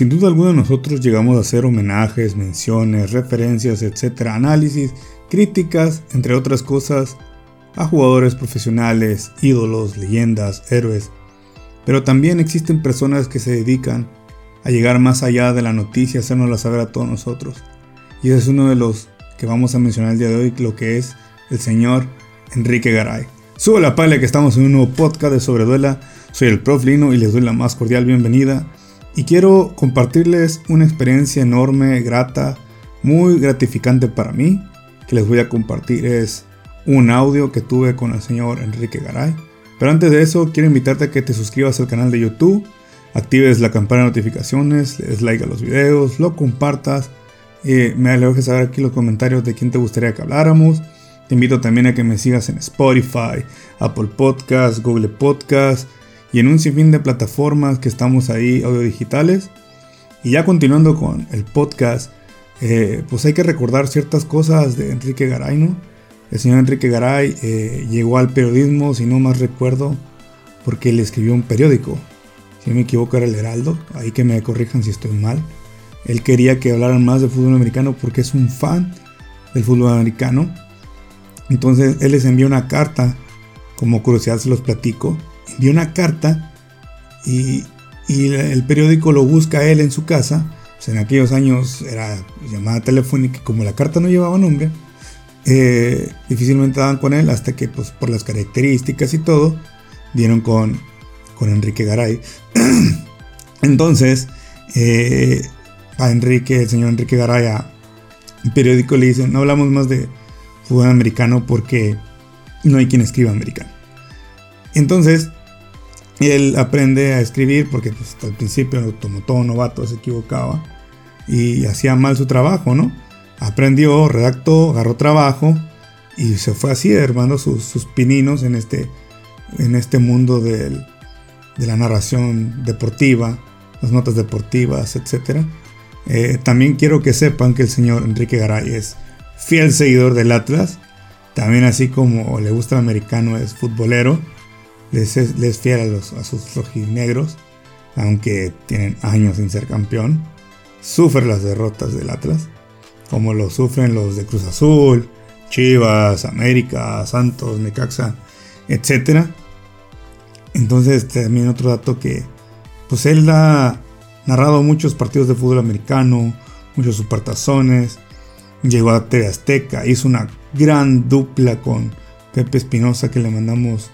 Sin duda alguna nosotros llegamos a hacer homenajes, menciones, referencias, etcétera, análisis, críticas, entre otras cosas, a jugadores profesionales, ídolos, leyendas, héroes. Pero también existen personas que se dedican a llegar más allá de la noticia, hacernosla saber a todos nosotros. Y ese es uno de los que vamos a mencionar el día de hoy, lo que es el señor Enrique Garay. Sube la pala que estamos en un nuevo podcast de Sobreduela. Soy el Prof Lino y les doy la más cordial bienvenida. Y quiero compartirles una experiencia enorme, grata, muy gratificante para mí, que les voy a compartir. Es un audio que tuve con el señor Enrique Garay. Pero antes de eso, quiero invitarte a que te suscribas al canal de YouTube, actives la campana de notificaciones, le des a los videos, lo compartas, y me dejes saber aquí los comentarios de quién te gustaría que habláramos. Te invito también a que me sigas en Spotify, Apple Podcasts, Google Podcasts y en un sinfín de plataformas que estamos ahí audio digitales. Y ya continuando con el podcast, eh, pues hay que recordar ciertas cosas de Enrique Garay, ¿no? El señor Enrique Garay eh, llegó al periodismo, si no más recuerdo, porque él escribió un periódico. Si no me equivoco era el Heraldo, ahí que me corrijan si estoy mal. Él quería que hablaran más de fútbol americano porque es un fan del fútbol americano. Entonces él les envió una carta, como curiosidad se los platico, envió una carta y, el periódico lo busca a él en su casa. Pues en aquellos años era llamada telefónica, como la carta no llevaba nombre, eh, difícilmente daban con él hasta que pues, por las características y todo dieron con, con Enrique Garay. Entonces, eh, a Enrique, el señor Enrique Garay, a periódico le dicen, no hablamos más de fútbol americano porque no hay quien escriba americano. Entonces, él aprende a escribir porque pues, al principio, como todo novato, se equivocaba y hacía mal su trabajo, ¿no? aprendió, redactó, agarró trabajo y se fue así, hermano, sus, pininos en este, en este mundo de la narración deportiva, las notas deportivas, etc. Eh, también quiero que sepan que el señor Enrique Garay es fiel seguidor del Atlas, también así como le gusta el americano, es futbolero, les es, fiel a, los, sus rojinegros, aunque tienen años sin ser campeón, sufre las derrotas del Atlas como lo sufren los de Cruz Azul, Chivas, América, Santos, Necaxa, etc. Entonces también otro dato que pues él ha narrado muchos partidos de fútbol americano, muchos supertazones, llegó a TV Azteca, hizo una gran dupla con Pepe Espinosa que le mandamos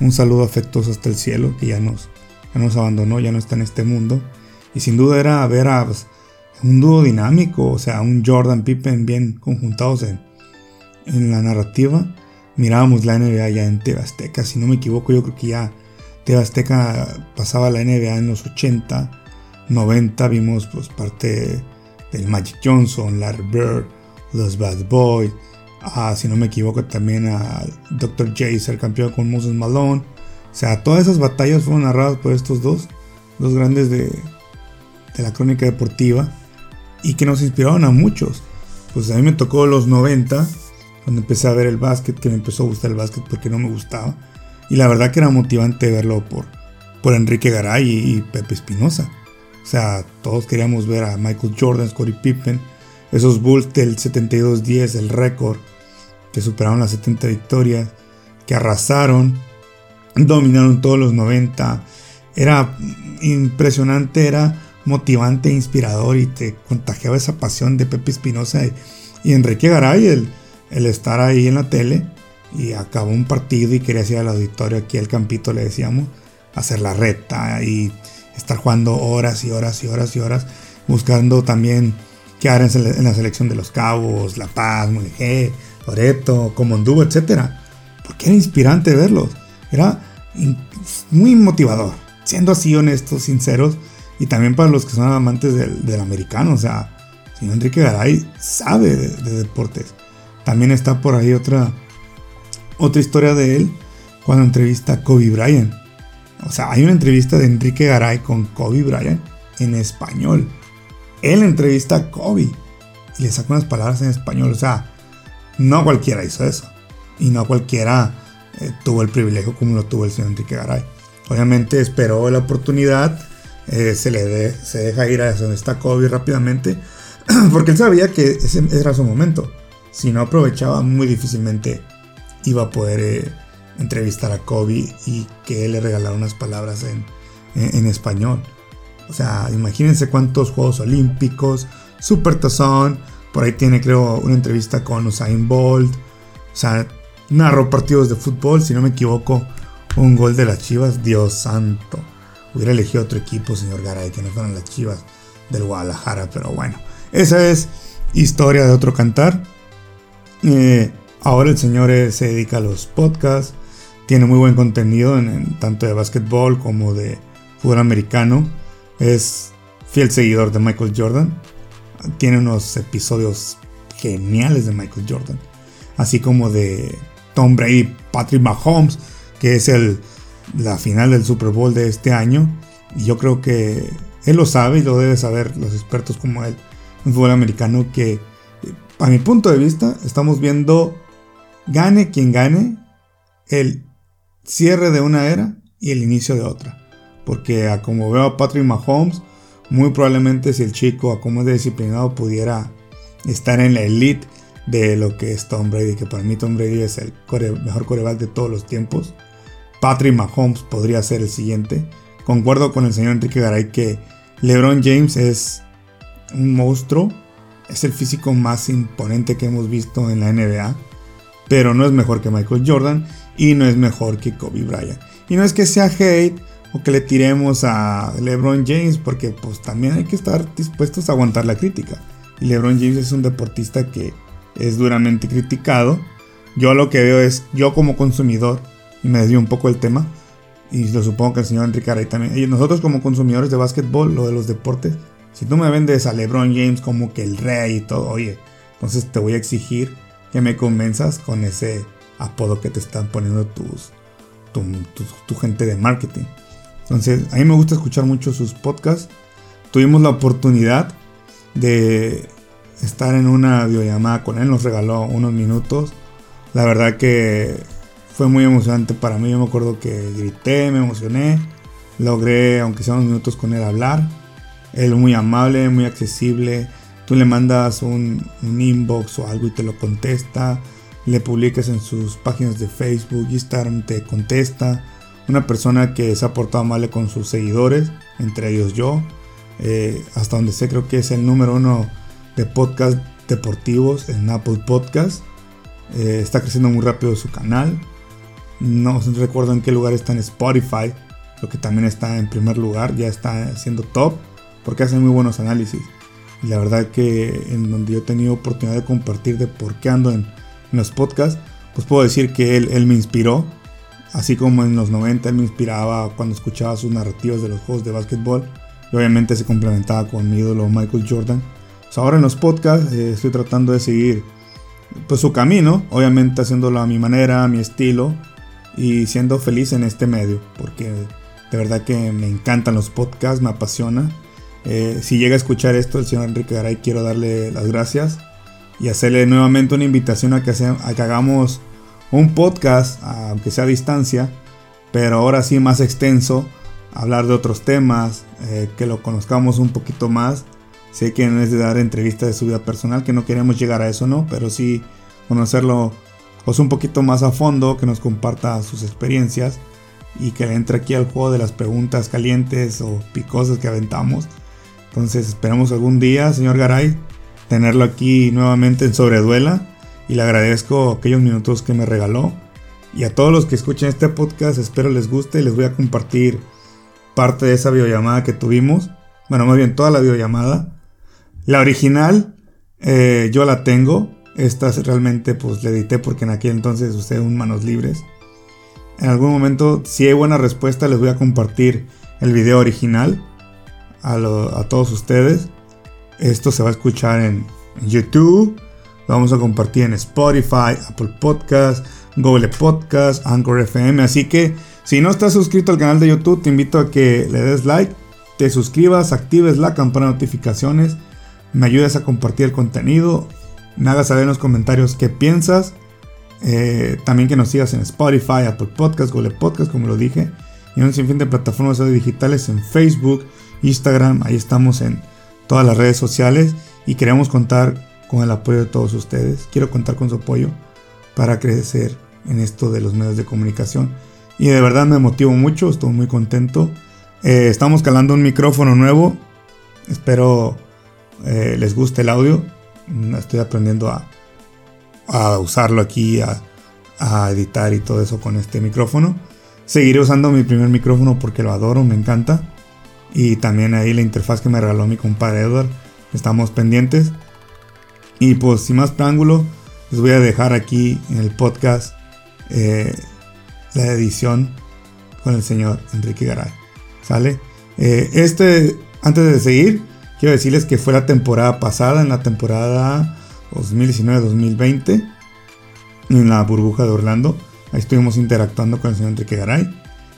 un saludo afectuoso hasta el cielo, que ya nos, ya nos abandonó, ya no está en este mundo. Y sin duda era ver a pues, un dúo dinámico, o sea, un Jordan Pippen bien conjuntados en, en la narrativa. Mirábamos la NBA ya en Tebasteca, si no me equivoco, yo creo que ya Tebasteca pasaba la NBA en los 80, 90, vimos pues parte del Magic Johnson, Larry Bird, los Bad Boys, si no me equivoco también a Dr. J, ser campeón con Moses Malone. O sea, todas esas batallas fueron narradas por estos dos, dos grandes de, de la crónica deportiva y que nos inspiraron a muchos. Pues a mí me tocó los 90, cuando empecé a ver el básquet, que me empezó a gustar el básquet porque no me gustaba. Y la verdad que era motivante verlo por, por Enrique Garay y, Pepe Espinosa. O sea, todos queríamos ver a Michael Jordan, Scottie Pippen, esos Bulls del 72-10, el récord, que superaron las 70 victorias, que arrasaron, dominaron todos los 90. Era impresionante, era motivante, inspirador y te contagiaba esa pasión de Pepe Espinosa y, Enrique Garay, el, el, estar ahí en la tele y acabó un partido y quería ir al auditorio aquí al campito, le decíamos, hacer la reta y estar jugando horas y horas y horas y horas, buscando también quedar en, en la selección de los Cabos, La Paz, Mulegé, Loreto, Comondú, etc. Porque era inspirante verlos, era muy motivador. Siendo así honestos, sinceros, y también para los que son amantes del, americano, o sea, señor Enrique Garay sabe de, deportes. También está por ahí otra, otra historia de él cuando entrevista a Kobe Bryant. O sea, hay una entrevista de Enrique Garay con Kobe Bryant en español. Él entrevista a Kobe y le saca unas palabras en español. O sea, no cualquiera hizo eso. Y no cualquiera eh, tuvo el privilegio como lo tuvo el señor Enrique Garay. Obviamente esperó la oportunidad eh, se le se deja ir a donde está Kobe rápidamente, porque él sabía que ese era su momento. Si no aprovechaba, muy difícilmente iba a poder eh, entrevistar a Kobe y que él le regalara unas palabras en, en, español. O sea, imagínense cuántos Juegos Olímpicos, Super Tazón, por ahí tiene creo una entrevista con Usain Bolt. O sea, narró partidos de fútbol, si no me equivoco, un gol de las Chivas, Dios santo. Hubiera elegido otro equipo, señor Garay, que no fueran las Chivas del Guadalajara, pero bueno, esa es historia de otro cantar. Eh, ahora el señor eh, se dedica a los podcasts, tiene muy buen contenido en, tanto de básquetbol como de fútbol americano. Es fiel seguidor de Michael Jordan. Tiene unos episodios geniales de Michael Jordan, así como de Tom Brady, Patrick Mahomes, que es el, la final del Super Bowl de este año. Y yo creo que él lo sabe y lo debe saber los expertos como él en fútbol americano que a mi punto de vista estamos viendo gane quien gane el cierre de una era y el inicio de otra. Porque como veo a Patrick Mahomes, muy probablemente si el chico a disciplinado pudiera estar en la elite de lo que es Tom Brady, que para mí Tom Brady es el mejor coreback de todos los tiempos. Patrick Mahomes podría ser el siguiente. Concuerdo con el señor Enrique Garay que LeBron James es un monstruo, es el físico más imponente que hemos visto en la NBA, pero no es mejor que Michael Jordan y no es mejor que Kobe Bryant. Y no es que sea hate o que le tiremos a LeBron James, porque pues también hay que estar dispuestos a aguantar la crítica. Y LeBron James es un deportista que es duramente criticado. Yo lo que veo es, yo como consumidor, y me desvío un poco el tema, y lo supongo que el señor Enrique Aray también, y nosotros como consumidores de básquetbol o de los deportes, si tú me vendes a LeBron James como que el rey y todo, oye, entonces te voy a exigir que me convenzas con ese apodo que te están poniendo tus, tu, tu gente de marketing. Entonces, a mí me gusta escuchar mucho sus podcasts. Tuvimos la oportunidad de estar en una videollamada con él, nos regaló unos minutos. La verdad que fue muy emocionante para mí, yo me acuerdo que grité, me emocioné, logré, aunque sean unos minutos con él, hablar. Él muy amable, muy accesible. Tú le mandas un, inbox o algo y te lo contesta. Le publicas en sus páginas de Facebook, Instagram, te contesta. Una persona que se ha portado amable con sus seguidores, entre ellos yo. Eh, hasta donde sé, creo que es el número uno de podcast deportivos en Apple Podcast. Eh, está creciendo muy rápido su canal. No recuerdo en qué lugar está en Spotify, lo que también está en primer lugar, ya está siendo top, porque hace muy buenos análisis. Y la verdad que en donde yo he tenido oportunidad de compartir de por qué ando en, los podcasts, pues puedo decir que él, él me inspiró. Así como en los 90 él me inspiraba cuando escuchaba sus narrativas de los juegos de básquetbol. Y obviamente se complementaba con mi ídolo Michael Jordan. Pues ahora en los podcasts eh, estoy tratando de seguir pues su camino, obviamente haciéndolo a mi manera, a mi estilo y siendo feliz en este medio, porque de verdad que me encantan los podcasts, me apasiona. Eh, si llega a escuchar esto el señor Enrique Garay, quiero darle las gracias y hacerle nuevamente una invitación a que, a que hagamos un podcast, aunque sea a distancia, pero ahora sí más extenso, hablar de otros temas, eh, que lo conozcamos un poquito más Sé que no es de dar entrevistas de su vida personal, que no queremos llegar a eso, ¿no? Pero sí conocerlo pues un poquito más a fondo, que nos comparta sus experiencias y que le entre aquí al juego de las preguntas calientes o picosas que aventamos. Entonces esperamos algún día, señor Garay, tenerlo aquí nuevamente en Sobreduela y le agradezco aquellos minutos que me regaló. Y a todos los que escuchen este podcast, espero les guste y les voy a compartir parte de esa videollamada que tuvimos. Bueno, más bien toda la videollamada la original eh, yo la tengo. Esta realmente pues la edité porque en aquel entonces usé un manos libres. En algún momento, si hay buena respuesta, les voy a compartir el video original a, todos ustedes. Esto se va a escuchar en YouTube. Lo vamos a compartir en Spotify, Apple Podcast, Google Podcast, Anchor FM. Así que si no estás suscrito al canal de YouTube, te invito a que le des like, te suscribas, actives la campana de notificaciones me ayudes a compartir el contenido, me hagas saber en los comentarios qué piensas, eh, también que nos sigas en Spotify, Apple Podcast, Google Podcast, como lo dije, y un sinfín de plataformas digitales en Facebook, Instagram, ahí estamos en todas las redes sociales y queremos contar con el apoyo de todos ustedes. Quiero contar con su apoyo para crecer en esto de los medios de comunicación. Y de verdad me motivo mucho, estoy muy contento. Eh, estamos calando un micrófono nuevo. Espero eh, les guste el audio. Estoy aprendiendo a, usarlo aquí, a, a editar y todo eso con este micrófono. Seguiré usando mi primer micrófono porque lo adoro, me encanta. Y también ahí la interfaz que me regaló mi compadre Edward. Estamos pendientes. Y pues sin más preámbulo, les voy a dejar aquí en el podcast eh, la edición con el señor Enrique Garay. ¿Sale? Eh, este, antes de seguir, quiero decirles que fue la temporada pasada, en la temporada 2019-2020, en la burbuja de Orlando. Ahí estuvimos interactuando con el señor Enrique Garay.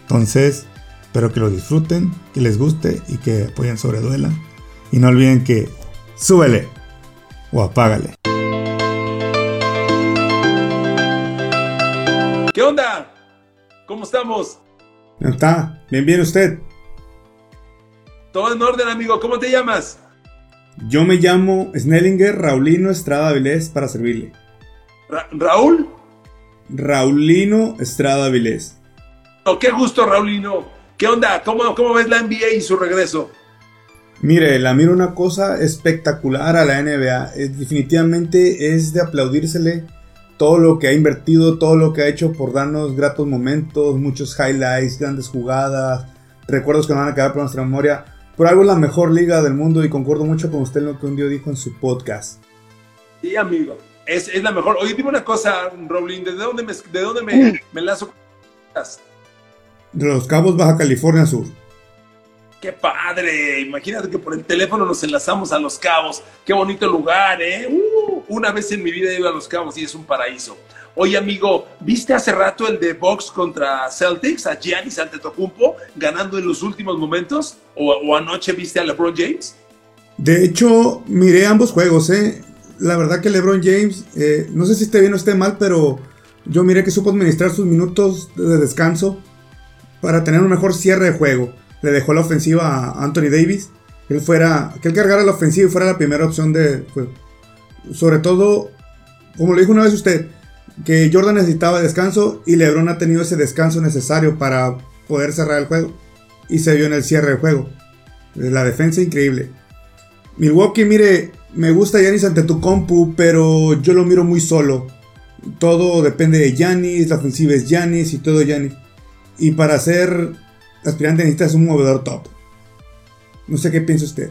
Entonces, espero que lo disfruten, que les guste y que apoyen sobre Duela. Y no olviden que súbele o apágale. ¿Qué onda? ¿Cómo estamos? ¿Cómo está? Bien, bien usted. Todo en orden, amigo. ¿Cómo te llamas? Yo me llamo Snellinger Raulino Estrada Vilés para servirle. ¿Raúl? Raulino Estrada Vilés. Oh, qué gusto, Raulino. ¿Qué onda? ¿Cómo, ¿Cómo ves la NBA y su regreso? Mire, la miro una cosa espectacular a la NBA. definitivamente es de aplaudírsele todo lo que ha invertido, todo lo que ha hecho por darnos gratos momentos, muchos highlights, grandes jugadas, recuerdos que van a quedar por nuestra memoria. Por algo es la mejor liga del mundo y concuerdo mucho con usted en lo que un día dijo en su podcast. Sí, amigo. Es, es la mejor. Oye, dime una cosa, Rowling, ¿de dónde me, de dónde me, me lazo? De los Cabos, Baja California Sur. ¡Qué padre! Imagínate que por el teléfono nos enlazamos a Los Cabos. ¡Qué bonito lugar, eh! Uh, una vez en mi vida he ido a Los Cabos y es un paraíso. Oye, amigo, ¿viste hace rato el de Box contra Celtics, a Giannis Antetokounmpo, ganando en los últimos momentos? ¿O, anoche viste a LeBron James? De hecho, miré ambos juegos, ¿eh? la verdad que LeBron James, eh, no sé si esté bien o esté mal, pero yo miré que supo administrar sus minutos de descanso para tener un mejor cierre de juego. Le dejó la ofensiva a Anthony Davis, que él fuera, que él cargara la ofensiva y fuera la primera opción de juego. Sobre todo, como lo dijo una vez usted, que Jordan necesitaba descanso y LeBron ha tenido ese descanso necesario para poder cerrar el juego. Y se vio en el cierre de juego. La defensa increíble. Milwaukee, mire, me gusta Yanis ante tu compu, pero yo lo miro muy solo. Todo depende de Yanis, la ofensiva es Yanis y todo Yanis. Y para ser aspirante necesitas un movedor top. No sé qué piensa usted.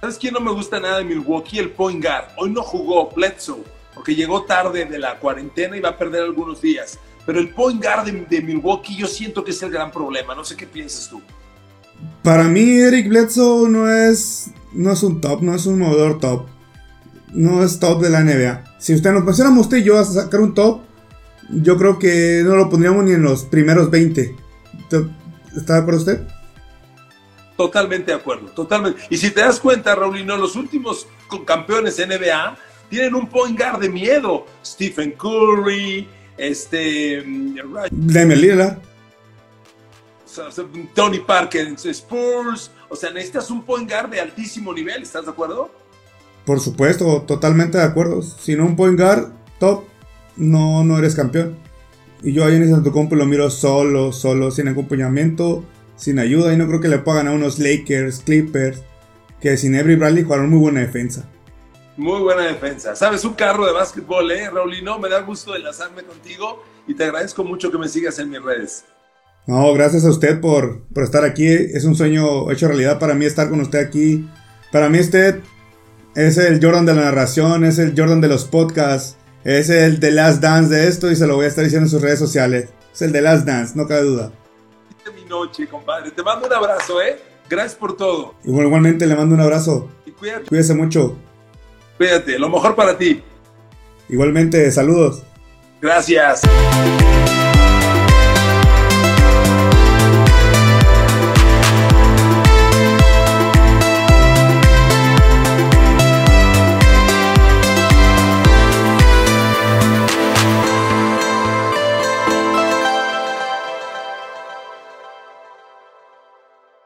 ¿Sabes quién no me gusta nada de Milwaukee? El point guard. Hoy no jugó Bledsoe, porque llegó tarde de la cuarentena y va a perder algunos días. Pero el point guard de, de Milwaukee yo siento que es el gran problema. No sé qué piensas tú. Para mí Eric Bledsoe no es no es un top, no es un movedor top. No es top de la NBA. Si usted nos pusiéramos usted y yo a sacar un top, yo creo que no lo pondríamos ni en los primeros 20. ¿Está de acuerdo usted? Totalmente de acuerdo, totalmente. Y si te das cuenta, Raulino, los últimos campeones NBA tienen un point guard de miedo. Stephen Curry, este... Damian Lillard. Tony Parker en Spurs. O sea, necesitas un point guard de altísimo nivel, ¿estás de acuerdo? Por supuesto, totalmente de acuerdo. Si no un point guard top, no, no eres campeón. Y yo ahí en ese compo lo miro solo, solo, sin acompañamiento, sin ayuda. Y no creo que le puedan a unos Lakers, Clippers, que sin Every Bradley jugaron muy buena defensa. Muy buena defensa. Sabes, un carro de básquetbol, ¿eh, Raulino? Me da gusto enlazarme contigo y te agradezco mucho que me sigas en mis redes. No, gracias a usted por, estar aquí. Es un sueño hecho realidad para mí estar con usted aquí. Para mí usted es el Jordan de la narración, es el Jordan de los podcasts, es el The Last Dance de esto y se lo voy a estar diciendo en sus redes sociales. Es el The Last Dance, no cabe duda. mi noche, compadre. Te mando un abrazo, ¿eh? Gracias por todo. igualmente le mando un abrazo. Y cuídate. Cuídese mucho. Cuídate, lo mejor para ti. Igualmente, saludos. Gracias.